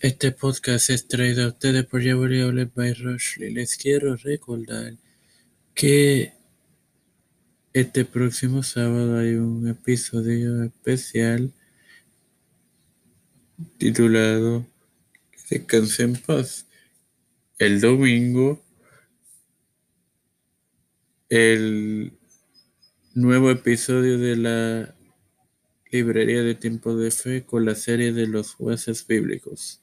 Este podcast es traído a ustedes por Jewelry by Rushley. Les quiero recordar que este próximo sábado hay un episodio especial titulado Descanse en paz. El domingo, el nuevo episodio de la librería de tiempo de fe con la serie de los jueces bíblicos.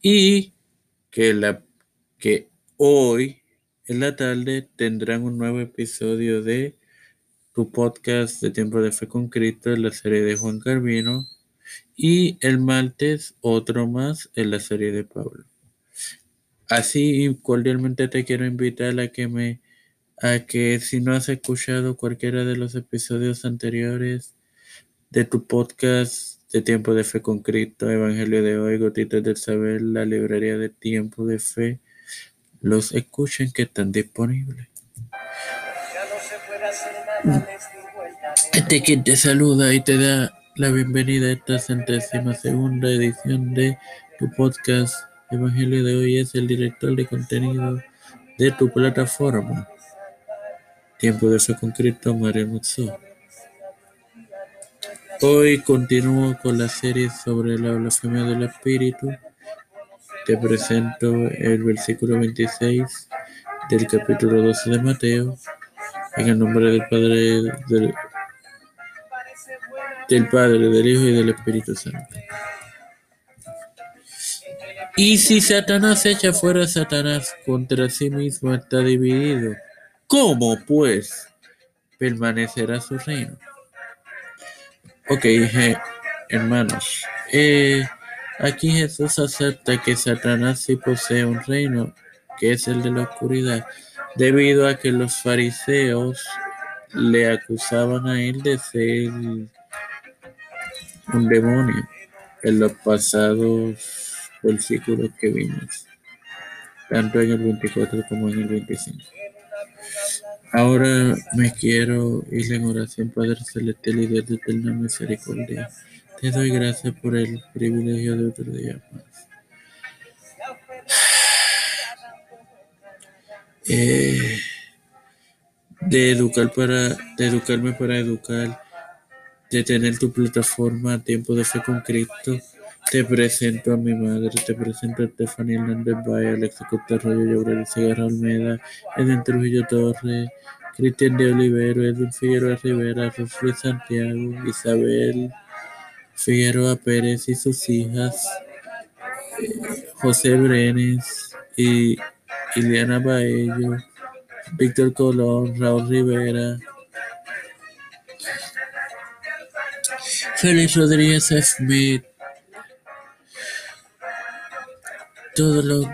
Y que, la, que hoy en la tarde tendrán un nuevo episodio de tu podcast de tiempo de fe con Cristo en la serie de Juan Carvino. Y el martes otro más en la serie de Pablo. Así cordialmente te quiero invitar a que me a que si no has escuchado cualquiera de los episodios anteriores de tu podcast de Tiempo de Fe con Cristo, Evangelio de hoy, Gotitas del Saber, la librería de Tiempo de Fe, los escuchen que están disponibles. Este quien te saluda y te da la bienvenida a esta centésima segunda edición de tu podcast Evangelio de hoy es el director de contenido de tu plataforma. Tiempo de Fe con Cristo, Mario Mutsu. Hoy continúo con la serie sobre la blasfemia del Espíritu. Te presento el versículo 26 del capítulo 12 de Mateo. En el nombre del Padre, del, Padre, del Hijo y del Espíritu Santo. Y si Satanás echa fuera a Satanás contra sí mismo está dividido, ¿cómo pues permanecerá su reino? Ok, hermanos, eh, aquí Jesús acepta que Satanás sí posee un reino, que es el de la oscuridad, debido a que los fariseos le acusaban a él de ser un demonio en los pasados versículos que vimos, tanto en el 24 como en el 25. Ahora me quiero ir en oración, Padre Celestial y Dios de eterna misericordia. Te doy gracias por el privilegio de otro día más. Eh, de educar para, de educarme para educar, de tener tu plataforma Tiempo de Fe con Cristo. Te presento a mi madre, te presento a Stephanie Hernández Valle, Alexa Costa Arroyo, Gabriel Segarra Almeda, Eden Trujillo Torres, Cristian de Olivero, Edwin Figueroa Rivera, Rosly Santiago, Isabel Figueroa Pérez y sus hijas, eh, José Brenes y Ileana Baello, Víctor Colón, Raúl Rivera, Félix Rodríguez Smith, todos los,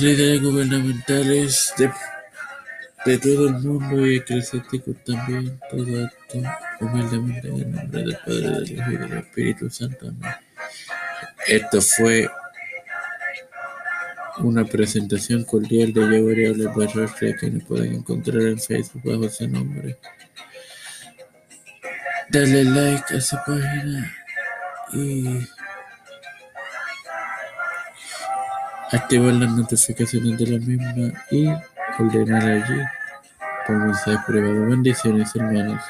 líderes gubernamentales de, de, todo el mundo y eclesiásticos también, todo esto humildemente en el nombre del Padre, del Hijo y del Espíritu Santo. Amén. Esto fue una presentación cordial de by Rushley, que nos pueden encontrar en Facebook bajo ese nombre. Dale like a su página y activar las notificaciones de la misma y ordenar allí por mensaje privado. Bendiciones, hermanos.